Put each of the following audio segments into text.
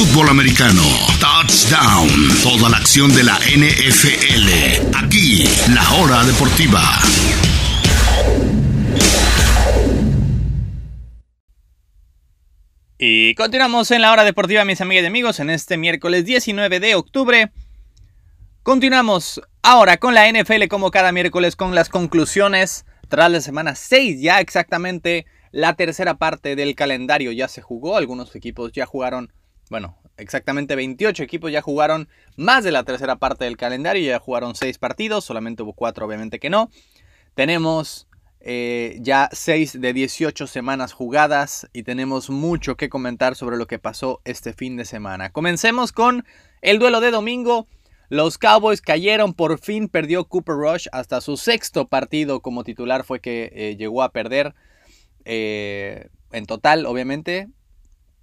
fútbol americano. Touchdown. Toda la acción de la NFL. Aquí, la hora deportiva. Y continuamos en la hora deportiva, mis amigas y amigos, en este miércoles 19 de octubre. Continuamos ahora con la NFL como cada miércoles con las conclusiones tras la semana 6, ya exactamente la tercera parte del calendario ya se jugó, algunos equipos ya jugaron, bueno, exactamente 28 equipos ya jugaron más de la tercera parte del calendario, ya jugaron 6 partidos, solamente hubo 4 obviamente que no. Tenemos eh, ya 6 de 18 semanas jugadas y tenemos mucho que comentar sobre lo que pasó este fin de semana. Comencemos con el duelo de domingo. Los Cowboys cayeron, por fin perdió Cooper Rush hasta su sexto partido como titular fue que eh, llegó a perder. Eh, en total, obviamente,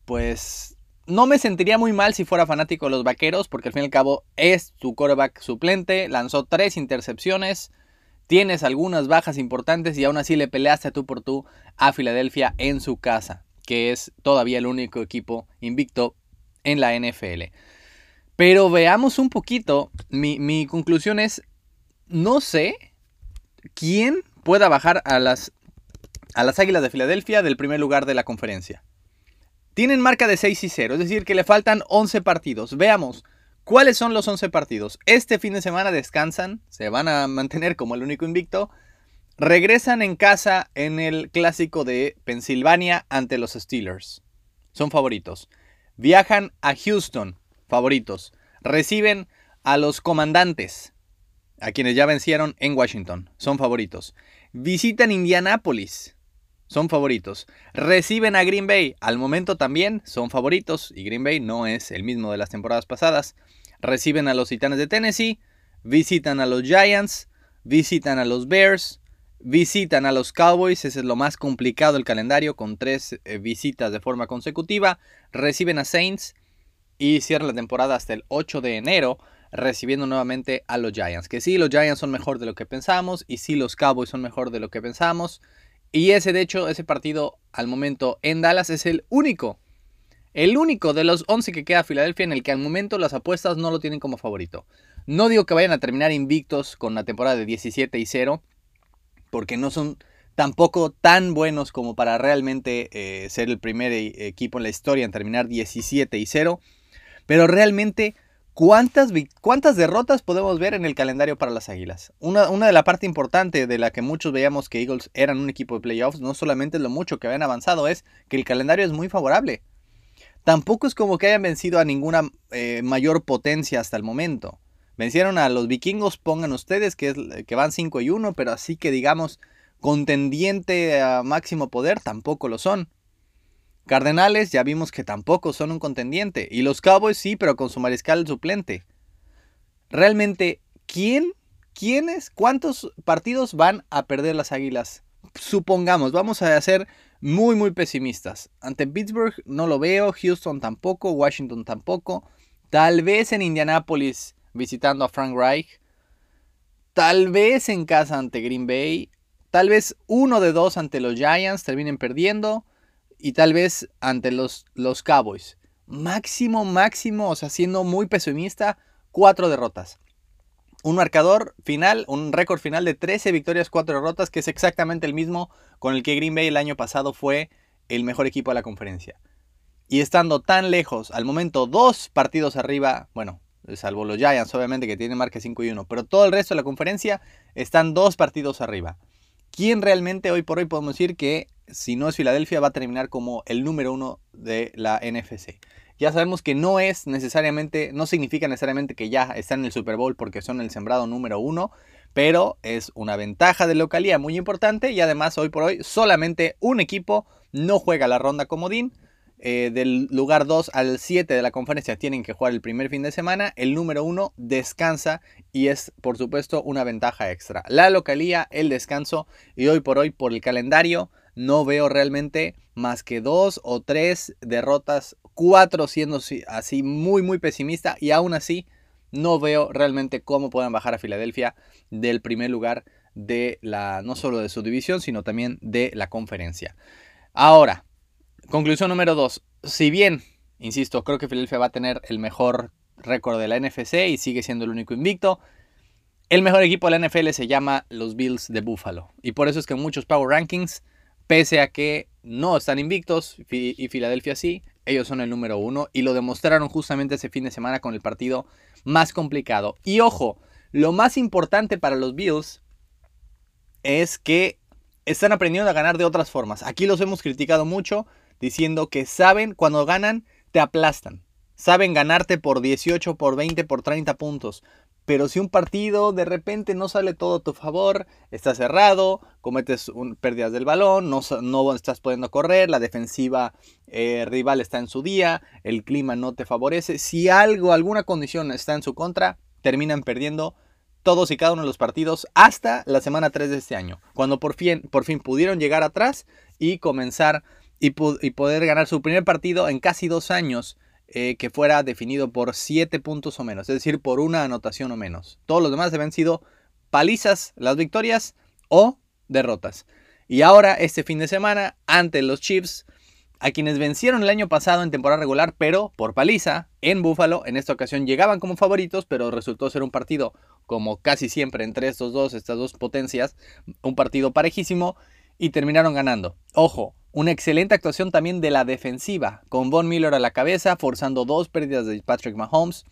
pues no me sentiría muy mal si fuera fanático de los Vaqueros, porque al fin y al cabo es su quarterback suplente, lanzó tres intercepciones, Tienes algunas bajas importantes y aún así le peleaste tú por tú a Filadelfia en su casa, que es todavía el único equipo invicto en la NFL. Pero veamos un poquito, mi, conclusión es, no sé quién pueda bajar a las, a las Águilas de Filadelfia del primer lugar de la conferencia. Tienen marca de 6 y 0, es decir, que le faltan 11 partidos. Veamos, ¿Cuáles son los 11 partidos? Este fin de semana descansan, se van a mantener como el único invicto. Regresan en casa en el clásico de Pensilvania ante los Steelers. Son favoritos. Viajan a Houston, favoritos. Reciben a los comandantes, a quienes ya vencieron en Washington. Son favoritos. Visitan Indianápolis. Son favoritos. Reciben a Green Bay. Al momento también son favoritos. Y Green Bay no es el mismo de las temporadas pasadas reciben a los Titanes de Tennessee, visitan a los Giants, visitan a los Bears, visitan a los Cowboys, ese es lo más complicado del calendario, con tres eh, visitas de forma consecutiva, reciben a Saints y cierran la temporada hasta el 8 de enero, recibiendo nuevamente a los Giants. Que sí, los Giants son mejor de lo que pensamos y sí, los Cowboys son mejor de lo que pensamos. Y ese, de hecho, ese partido al momento en Dallas es el único el único de los 11 que queda Filadelfia en el que al momento las apuestas no lo tienen como favorito. No digo que vayan a terminar invictos con la temporada de 17 y 0, porque no son tampoco tan buenos como para realmente eh, ser el primer e-, equipo en la historia en terminar 17 y 0. Pero realmente, ¿cuántas, ¿cuántas derrotas podemos ver en el calendario para las Águilas? Una, una de la parte importante de la que muchos veíamos que Eagles eran un equipo de playoffs, no solamente lo mucho que habían avanzado, es que el calendario es muy favorable. Tampoco es como que hayan vencido a ninguna eh, mayor potencia hasta el momento. Vencieron a los vikingos, pongan ustedes, que, es, que van 5 y 1, pero así que digamos contendiente a máximo poder, tampoco lo son. Cardenales ya vimos que tampoco son un contendiente. Y los Cowboys sí, pero con su mariscal suplente. Realmente, ¿quién, quiénes, cuántos partidos van a perder las Águilas? Supongamos, vamos a hacer muy, muy pesimistas. Ante Pittsburgh no lo veo, Houston tampoco, Washington tampoco. Tal vez en Indianapolis visitando a Frank Reich. Tal vez en casa ante Green Bay. Tal vez uno de dos ante los Giants terminen perdiendo. Y tal vez ante los, los Cowboys. Máximo, máximo, o sea, siendo muy pesimista, cuatro derrotas un marcador final, un récord final de 13 victorias, 4 derrotas, que es exactamente el mismo con el que Green Bay el año pasado fue el mejor equipo de la conferencia. Y estando tan lejos, al momento dos partidos arriba, bueno, salvo los Giants obviamente que tienen marca 5 y 1, pero todo el resto de la conferencia están dos partidos arriba. ¿Quién realmente hoy por hoy podemos decir que si no es Filadelfia va a terminar como el número uno de la NFC? ya sabemos que no es necesariamente, no significa necesariamente que ya están en el Super Bowl porque son el sembrado número uno, pero es una ventaja de localidad muy importante y además hoy por hoy solamente un equipo no juega la ronda comodín. Eh, del lugar 2 al 7 de la conferencia tienen que jugar el primer fin de semana. El número 1 descansa y es por supuesto una ventaja extra. La localía, el descanso y hoy por hoy por el calendario no veo realmente más que dos o tres derrotas, cuatro siendo así muy muy pesimista y aún así no veo realmente cómo puedan bajar a Filadelfia del primer lugar de la no solo de su división, sino también de la conferencia. Ahora, conclusión número dos, si bien Insisto, creo que Philadelphia va a tener el mejor récord de la NFC y sigue siendo el único invicto. El mejor equipo de la NFL se llama los Bills de Buffalo. Y por eso es que muchos Power Rankings, pese a que no están invictos y Filadelfia sí, ellos son el número uno y lo demostraron justamente ese fin de semana con el partido más complicado. Y ojo, lo más importante para los Bills es que están aprendiendo a ganar de otras formas. Aquí los hemos criticado mucho diciendo que saben cuando ganan te aplastan. Saben ganarte por 18, por 20, por 30 puntos. Pero si un partido de repente no sale todo a tu favor, está cerrado, cometes pérdidas del balón, no, no, estás pudiendo correr, la defensiva eh, rival está en su día, el clima no te favorece. Si algo, alguna condición está en su contra, terminan perdiendo todos y cada uno de los partidos hasta la semana 3 de este año, cuando por fin, por fin pudieron llegar atrás y comenzar y, poder ganar su primer partido en casi dos años eh, que fuera definido por 7 puntos o menos, es decir, por una anotación o menos. Todos los demás habían sido palizas las victorias o derrotas. Y ahora, este fin de semana, ante los Chiefs, a quienes vencieron el año pasado en temporada regular, pero por paliza, en Buffalo, en esta ocasión llegaban como favoritos, pero resultó ser un partido, como casi siempre entre estos dos, estas dos potencias, un partido parejísimo, y terminaron ganando. Ojo, una excelente actuación también de la defensiva, con Von Miller a la cabeza, forzando dos pérdidas de Patrick Mahomes.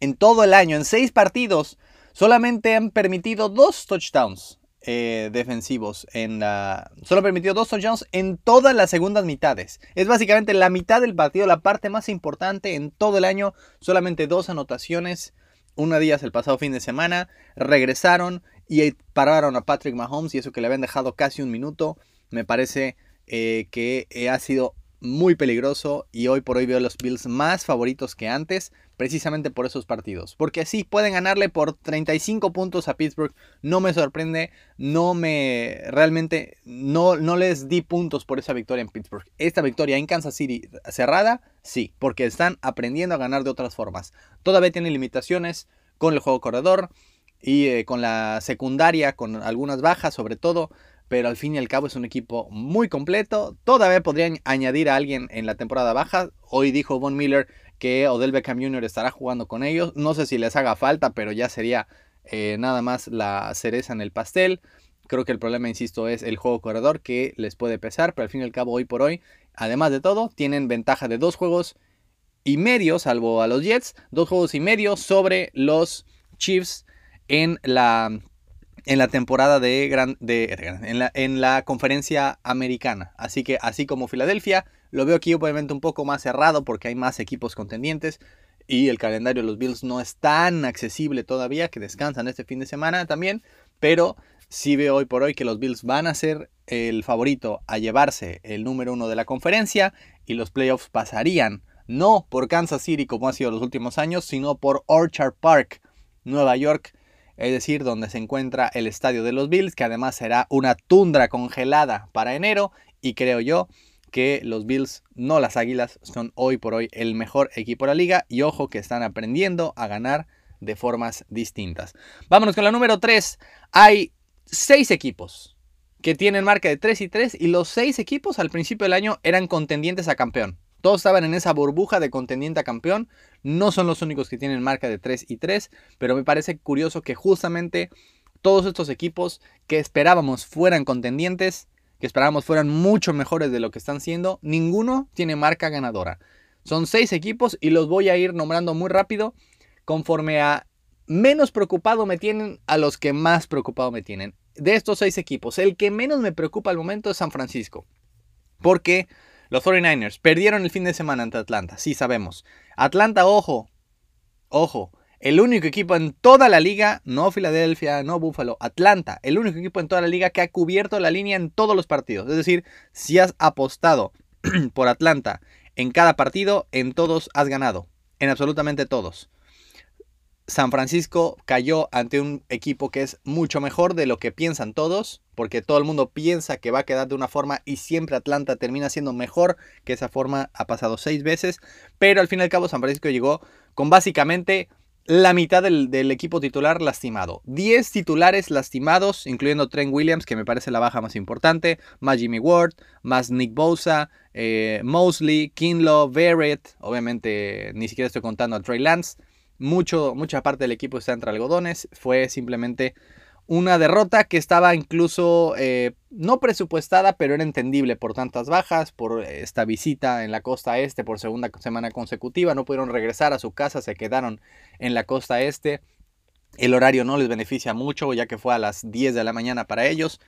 En todo el año, en seis partidos, solamente han permitido dos touchdowns eh, defensivos. En la... Solo han permitido dos touchdowns en todas las segundas mitades. Es básicamente la mitad del partido, la parte más importante en todo el año. Solamente dos anotaciones. Una de ellas el pasado fin de semana. Regresaron y pararon a Patrick Mahomes y eso que le habían dejado casi un minuto. Me parece eh, que eh, ha sido muy peligroso y hoy por hoy veo los Bills más favoritos que antes, precisamente por esos partidos. Porque así pueden ganarle por 35 puntos a Pittsburgh, no me sorprende, no me realmente no, no les di puntos por esa victoria en Pittsburgh. Esta victoria en Kansas City cerrada, sí, porque están aprendiendo a ganar de otras formas. Todavía tienen limitaciones con el juego corredor y eh, con la secundaria, con algunas bajas sobre todo pero al fin y al cabo es un equipo muy completo. Todavía podrían añadir a alguien en la temporada baja. Hoy dijo Von Miller que Odell Beckham Jr. estará jugando con ellos. No sé si les haga falta, pero ya sería eh, nada más la cereza en el pastel. Creo que el problema, insisto, es el juego corredor que les puede pesar, pero al fin y al cabo, hoy por hoy, además de todo, tienen ventaja de dos juegos y medio, salvo a los Jets, dos juegos y medio sobre los Chiefs en la en la temporada de, gran, de en, la, en, la, conferencia americana. Así que así como Filadelfia, lo veo aquí obviamente un poco más cerrado porque hay más equipos contendientes y el calendario de los Bills no es tan accesible todavía, que descansan este fin de semana también, pero sí veo hoy por hoy que los Bills van a ser el favorito a llevarse el número uno de la conferencia y los playoffs pasarían no por Kansas City como ha sido los últimos años, sino por Orchard Park, Nueva York es decir, donde se encuentra el estadio de los Bills, que además será una tundra congelada para enero, y creo yo que los Bills, no las Águilas, son hoy por hoy el mejor equipo de la liga, y ojo que están aprendiendo a ganar de formas distintas. Vámonos con la número 3. Hay seis equipos que tienen marca de 3 y 3 y los seis equipos al principio del año eran contendientes a campeón. Todos estaban en esa burbuja de contendiente a campeón. No son los únicos que tienen marca de 3 y 3, pero me parece curioso que justamente todos estos equipos que esperábamos fueran contendientes, que esperábamos fueran mucho mejores de lo que están siendo, ninguno tiene marca ganadora. Son seis equipos y los voy a ir nombrando muy rápido conforme a menos preocupado me tienen a los que más preocupado me tienen. De estos seis equipos, el que menos me preocupa al momento es San Francisco. Porque los 49ers perdieron el fin de semana ante Atlanta, sí sabemos. Atlanta, ojo, ojo, el único equipo en toda la liga, no Filadelfia, no Buffalo, Atlanta, el único equipo en toda la liga que ha cubierto la línea en todos los partidos. Es decir, si has apostado por Atlanta en cada partido, en todos has ganado, en absolutamente todos. San Francisco cayó ante un equipo que es mucho mejor de lo que piensan todos, porque todo el mundo piensa que va a quedar de una forma y siempre Atlanta termina siendo mejor que esa forma. Ha pasado seis veces, pero al fin y al cabo San Francisco llegó con básicamente la mitad del, equipo titular lastimado. 10 titulares lastimados, incluyendo Trent Williams, que me parece la baja más importante, más Jimmy Ward, más Nick Bosa, eh, Mosley, Kinlaw, Verrett, obviamente ni siquiera estoy contando a Trey Lance. Mucho, mucha parte del equipo está entre algodones, fue simplemente una derrota que estaba incluso eh, no presupuestada, pero era entendible por tantas bajas, por esta visita en la costa este por segunda semana consecutiva. No pudieron regresar a su casa, se quedaron en la costa este. El horario no les beneficia mucho, ya que fue a las 10 de la mañana para ellos.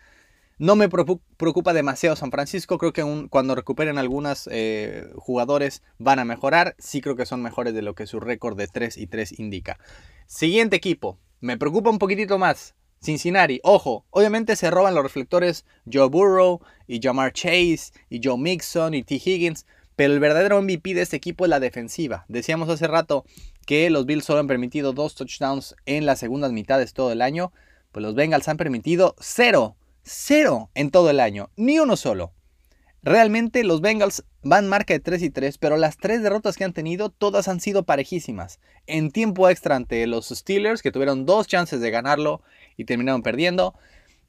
No me preocupa demasiado San Francisco. Creo que cuando recuperen algunos eh, jugadores van a mejorar. Sí creo que son mejores de lo que su récord de 3 y 3 indica. Siguiente equipo. Me preocupa un poquitito más. Cincinnati, ojo, obviamente se roban los reflectores Joe Burrow y Jamar Chase y Joe Mixon y T. Higgins, pero el verdadero MVP de este equipo es la defensiva. Decíamos hace rato que los Bills solo han permitido dos touchdowns en las segundas mitades todo el año, pues los Bengals han permitido cero, cero en todo el año, ni uno solo. Realmente los Bengals van marca de 3 y 3, pero las tres derrotas que han tenido todas han sido parejísimas. En tiempo extra ante los Steelers, que tuvieron dos chances de ganarlo y terminaron perdiendo.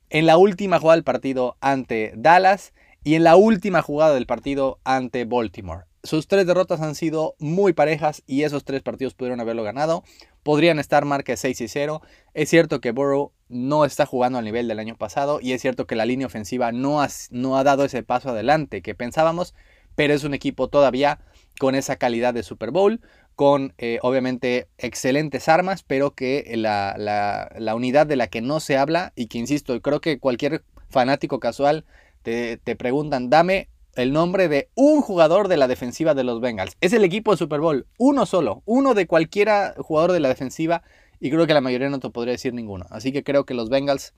En la última jugada del partido ante Dallas y en la última jugada del partido ante Baltimore. Sus tres derrotas han sido muy parejas y esos tres partidos pudieron haberlo ganado. Podrían estar marca de 6 y 0. Es cierto que Burrow no está jugando al nivel del año pasado y es cierto que la línea ofensiva no ha, no ha dado ese paso adelante que pensábamos, pero es un equipo todavía con esa calidad de Super Bowl, con eh, obviamente excelentes armas, pero que la, la, unidad de la que no se habla y que, insisto, creo que cualquier fanático casual te, te preguntan, dame el nombre de un jugador de la defensiva de los Bengals. Es el equipo de Super Bowl, uno solo, uno de cualquiera jugador de la defensiva y creo que la mayoría no te podría decir ninguno. Así que creo que los Bengals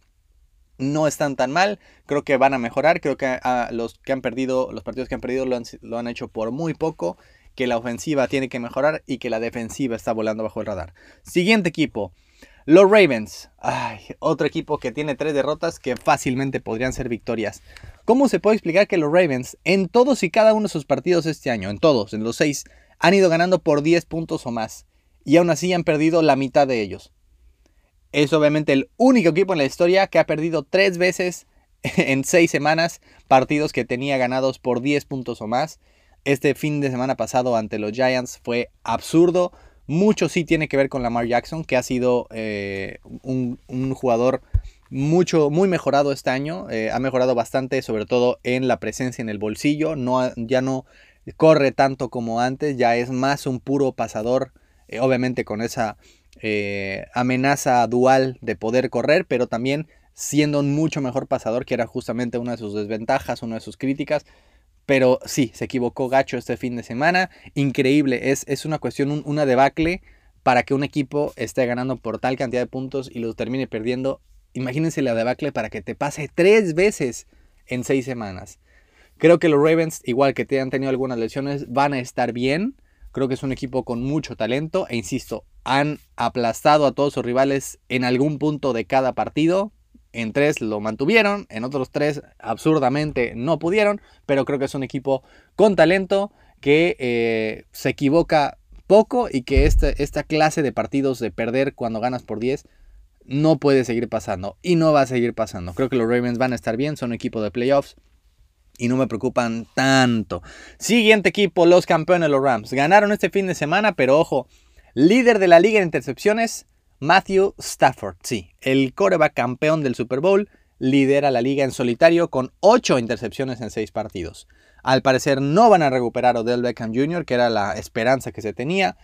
no están tan mal, creo que van a mejorar, creo que a los que han perdido, los partidos que han perdido lo han, lo han hecho por muy poco que la ofensiva tiene que mejorar y que la defensiva está volando bajo el radar. Siguiente equipo. Los Ravens. Ay, otro equipo que tiene tres derrotas que fácilmente podrían ser victorias. ¿Cómo se puede explicar que los Ravens, en todos y cada uno de sus partidos este año, en todos, en los seis, han ido ganando por 10 puntos o más? Y aún así han perdido la mitad de ellos. Es obviamente el único equipo en la historia que ha perdido tres veces en seis semanas partidos que tenía ganados por 10 puntos o más. Este fin de semana pasado ante los Giants fue absurdo. Mucho sí tiene que ver con Lamar Jackson, que ha sido eh, un, jugador mucho, muy mejorado este año. Eh, ha mejorado bastante, sobre todo en la presencia en el bolsillo. No, ya no corre tanto como antes, ya es más un puro pasador, eh, obviamente con esa amenaza dual de poder correr, pero también siendo un mucho mejor pasador, que era justamente una de sus desventajas, una de sus críticas. Pero sí, se equivocó Gacho este fin de semana. Increíble, es, es una cuestión, una debacle para que un equipo esté ganando por tal cantidad de puntos y los termine perdiendo. Imagínense la debacle para que te pase tres veces en seis semanas. Creo que los Ravens, igual que te han tenido algunas lesiones, van a estar bien. Creo que es un equipo con mucho talento e insisto, han aplastado a todos sus rivales en algún punto de cada partido. En tres lo mantuvieron, en otros tres absurdamente no pudieron, pero creo que es un equipo con talento que eh, se equivoca poco y que este, esta clase de partidos de perder cuando ganas por 10 no puede seguir pasando y no va a seguir pasando. Creo que los Ravens van a estar bien, son un equipo de playoffs y no me preocupan tanto. Siguiente equipo, los campeones, los Rams. Ganaron este fin de semana, pero ojo, líder de la liga en intercepciones, Matthew Stafford, sí, el coreback campeón del Super Bowl, lidera la liga en solitario con 8 intercepciones en 6 partidos. Al parecer no van a recuperar a Odell Beckham Jr., que era la esperanza que se tenía.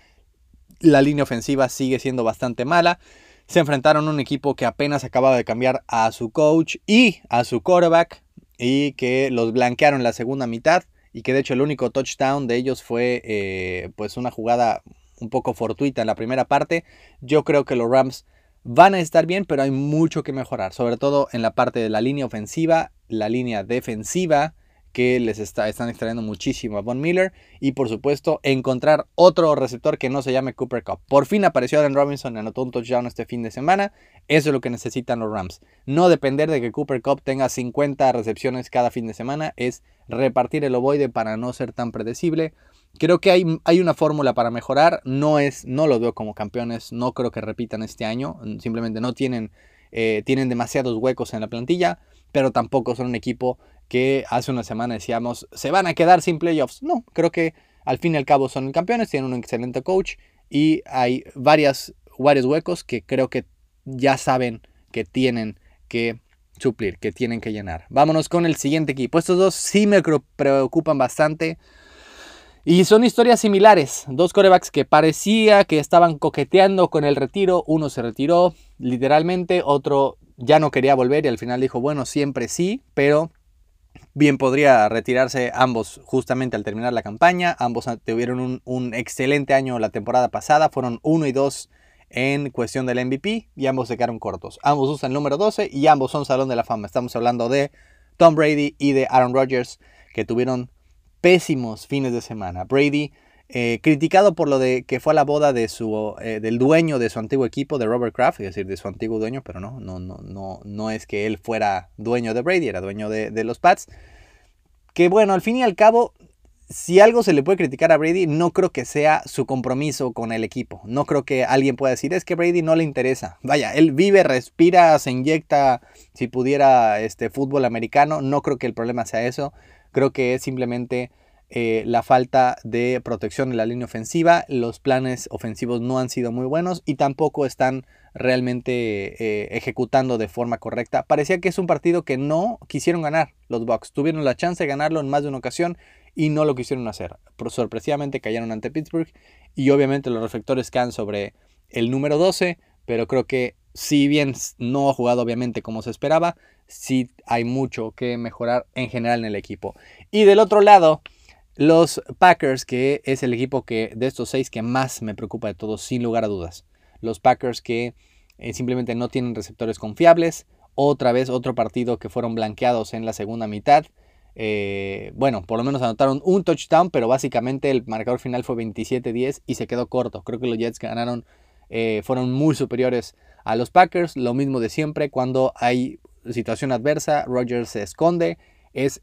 La línea ofensiva sigue siendo bastante mala. Se enfrentaron a un equipo que apenas acababa de cambiar a su coach y a su quarterback y que los blanquearon la segunda mitad y que de hecho el único touchdown de ellos fue eh, pues una jugada un poco fortuita en la primera parte. Yo creo que los Rams van a estar bien, pero hay mucho que mejorar, sobre todo en la parte de la línea ofensiva, la línea defensiva, que les está, están extrayendo muchísimo a Von Miller. Y por supuesto, encontrar otro receptor que no se llame Cooper Cup. Por fin apareció Allen Robinson, anotó un touchdown este fin de semana. Eso es lo que necesitan los Rams. No depender de que Cooper Cup tenga 50 recepciones cada fin de semana, es repartir el ovoide para no ser tan predecible. Creo que hay, hay una fórmula para mejorar. No, es, no lo veo como campeones. No creo que repitan este año. Simplemente no tienen, eh, tienen demasiados huecos en la plantilla. Pero tampoco son un equipo que hace una semana decíamos se van a quedar sin playoffs. No, creo que al fin y al cabo son campeones. Tienen un excelente coach. Y hay varias, varios huecos que creo que ya saben que tienen que suplir, que tienen que llenar. Vámonos con el siguiente equipo. Estos dos sí me preocupan bastante. Y son historias similares. Dos corebacks que parecía que estaban coqueteando con el retiro. Uno se retiró literalmente, otro ya no quería volver y al final dijo, bueno, siempre sí, pero bien podría retirarse ambos justamente al terminar la campaña. Ambos tuvieron un, un excelente año la temporada pasada. Fueron uno y dos en cuestión del MVP y ambos se quedaron cortos. Ambos usan el número 12 y ambos son Salón de la Fama. Estamos hablando de Tom Brady y de Aaron Rodgers que tuvieron pésimos fines de semana. Brady, eh, criticado por lo de que fue a la boda de su, eh, del dueño de su antiguo equipo, de Robert Kraft, es decir, de su antiguo dueño, pero no, no, no, no, no es que él fuera dueño de Brady, era dueño de, de los Pats. Que bueno, al fin y al cabo, si algo se le puede criticar a Brady, no creo que sea su compromiso con el equipo. No creo que alguien pueda decir, es que Brady no le interesa. Vaya, él vive, respira, se inyecta, si pudiera, este fútbol americano. No creo que el problema sea eso. Creo que es simplemente eh, la falta de protección en la línea ofensiva. Los planes ofensivos no han sido muy buenos y tampoco están realmente eh, ejecutando de forma correcta. Parecía que es un partido que no quisieron ganar los Bucks. Tuvieron la chance de ganarlo en más de una ocasión y no lo quisieron hacer. Sorpresivamente cayeron ante Pittsburgh y obviamente los reflectores caen sobre el número 12, pero creo que si bien no ha jugado obviamente como se esperaba, sí hay mucho que mejorar en general en el equipo. Y del otro lado, los Packers, que es el equipo que de estos seis que más me preocupa de todos, sin lugar a dudas. Los Packers que eh, simplemente no tienen receptores confiables. Otra vez otro partido que fueron blanqueados en la segunda mitad. Eh, bueno, por lo menos anotaron un touchdown, pero básicamente el marcador final fue 27-10 y se quedó corto. Creo que los Jets ganaron, eh, fueron muy superiores a los Packers. Lo mismo de siempre, cuando hay situación adversa, Rodgers se esconde. Es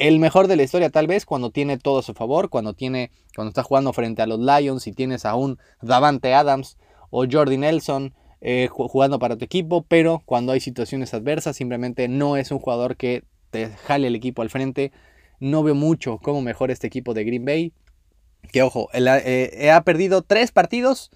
el mejor de la historia tal vez cuando tiene todo a su favor, cuando tiene cuando está jugando frente a los Lions y tienes a un Davante Adams o Jordi Nelson eh, jugando para tu equipo, pero cuando hay situaciones adversas simplemente no es un jugador que te jale el equipo al frente. No veo mucho cómo mejora este equipo de Green Bay. Que ojo, eh, ha perdido tres partidos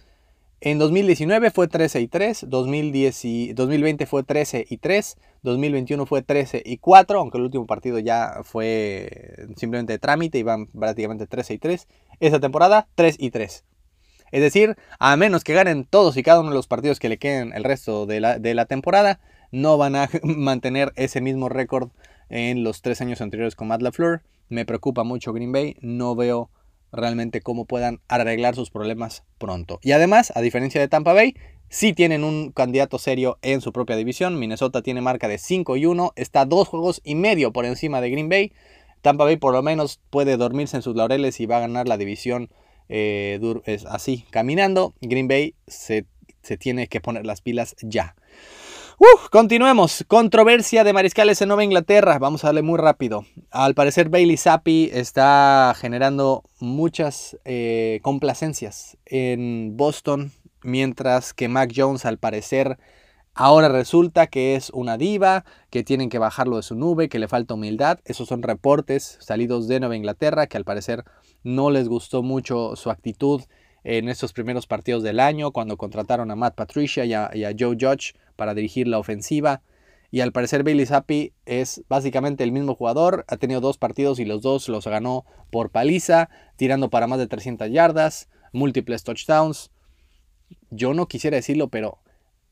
en 2019 fue 13 y 3, 2010 y 2020 fue 13 y 3, 2021 fue 13 y 4, aunque el último partido ya fue simplemente trámite y van prácticamente 13 y 3. Esa temporada 3 y 3. Es decir, a menos que ganen todos y cada uno de los partidos que le queden el resto de la, de la temporada, no van a mantener ese mismo récord en los tres años anteriores con Matt LaFleur. Me preocupa mucho Green Bay, no veo realmente cómo puedan arreglar sus problemas pronto. Y además, a diferencia de Tampa Bay, sí tienen un candidato serio en su propia división. Minnesota tiene marca de 5 y 1, está dos juegos y medio por encima de Green Bay. Tampa Bay por lo menos puede dormirse en sus laureles y va a ganar la división eh, es así, caminando. Green Bay se, se tiene que poner las pilas ya continuemos. Controversia de mariscales en Nueva Inglaterra. Vamos a darle muy rápido. Al parecer Bailey Zappi está generando muchas eh, complacencias en Boston, mientras que Mac Jones al parecer ahora resulta que es una diva, que tienen que bajarlo de su nube, que le falta humildad. Esos son reportes salidos de Nueva Inglaterra que al parecer no les gustó mucho su actitud en estos primeros partidos del año, cuando contrataron a Matt Patricia y a, Joe Judge para dirigir la ofensiva. Y al parecer Bailey Zappi es básicamente el mismo jugador, ha tenido dos partidos y los dos los ganó por paliza, tirando para más de 300 yardas, múltiples touchdowns. Yo no quisiera decirlo, pero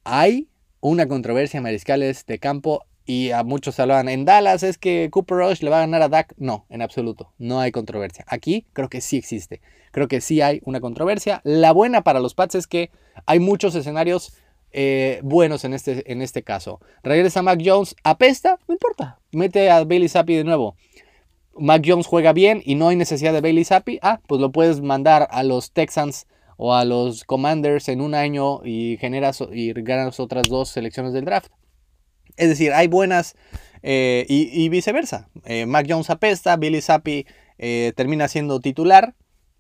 hay una controversia en mariscales de campo y a muchos hablaban en Dallas es que Cooper Rush le va a ganar a Dak. No, en absoluto, no hay controversia. Aquí creo que sí existe. Creo que sí hay una controversia. La buena para los Pats es que hay muchos escenarios eh, buenos en este, en este caso. Regresa Mac Jones, apesta, no importa. Mete a Bailey Zappi de nuevo. Mac Jones juega bien y no hay necesidad de Bailey Zappi. Ah, pues lo puedes mandar a los Texans o a los Commanders en un año y generas y ganas otras dos selecciones del draft. Es decir, hay buenas eh, y, viceversa. Eh, Mac Jones apesta, Billy Zappi termina siendo titular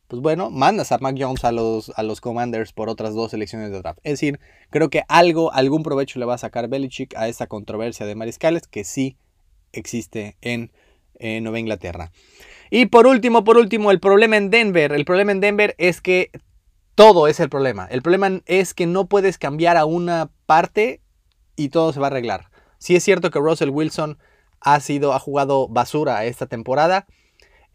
pues bueno, mandas a Mac Jones a los, a los Commanders por otras dos selecciones de draft. Es decir, creo que algo, algún provecho le va a sacar Belichick a esta controversia de mariscales que sí existe en Nueva Inglaterra. Y por último, por último, el problema en Denver. El problema en Denver es que todo es el problema. El problema es que no puedes cambiar a una parte y todo se va a arreglar. Sí es cierto que Russell Wilson ha sido, ha jugado basura esta temporada.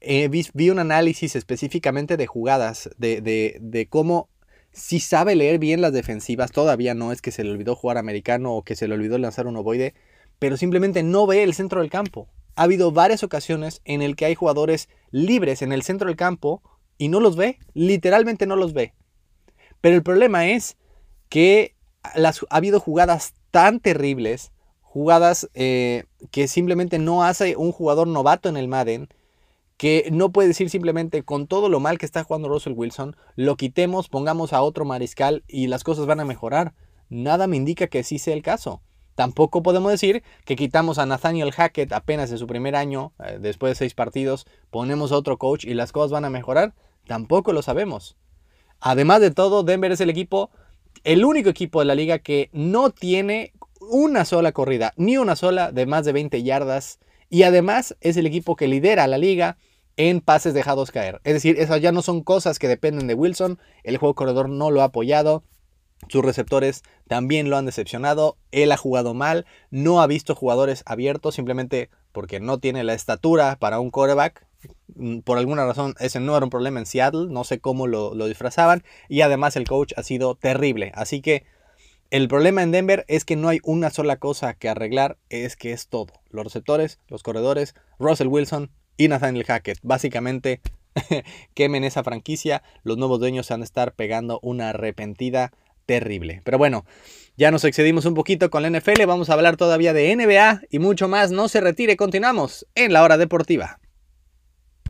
Eh, vi, un análisis específicamente de jugadas, de, de, cómo si sabe leer bien las defensivas, todavía no es que se le olvidó jugar americano o que se le olvidó lanzar un ovoide, pero simplemente no ve el centro del campo. Ha habido varias ocasiones en el que hay jugadores libres en el centro del campo y no los ve, literalmente no los ve. Pero el problema es que las, ha habido jugadas tan terribles, jugadas eh, que simplemente no hace un jugador novato en el Madden, que no puede decir simplemente con todo lo mal que está jugando Russell Wilson, lo quitemos, pongamos a otro mariscal y las cosas van a mejorar. Nada me indica que sí sea el caso. Tampoco podemos decir que quitamos a Nathaniel Hackett apenas en su primer año, eh, después de seis partidos, ponemos a otro coach y las cosas van a mejorar. Tampoco lo sabemos. Además de todo, Denver es el equipo, el único equipo de la liga que no tiene una sola corrida, ni una sola de más de 20 yardas. Y además es el equipo que lidera la liga en pases dejados caer. Es decir, esas ya no son cosas que dependen de Wilson. El juego corredor no lo ha apoyado. Sus receptores también lo han decepcionado. Él ha jugado mal. No ha visto jugadores abiertos simplemente porque no tiene la estatura para un quarterback. Mm, por alguna razón ese no era un problema en Seattle. No sé cómo lo, lo disfrazaban. Y además el coach ha sido terrible. Así que el problema en Denver es que no hay una sola cosa que arreglar, es que es todo. Los receptores, los corredores, Russell Wilson y Nathaniel Hackett. Básicamente quemen esa franquicia, los nuevos dueños van a estar pegando una arrepentida terrible. Pero bueno, ya nos excedimos un poquito con la NFL, vamos a hablar todavía de NBA y mucho más. No se retire, continuamos en la hora deportiva.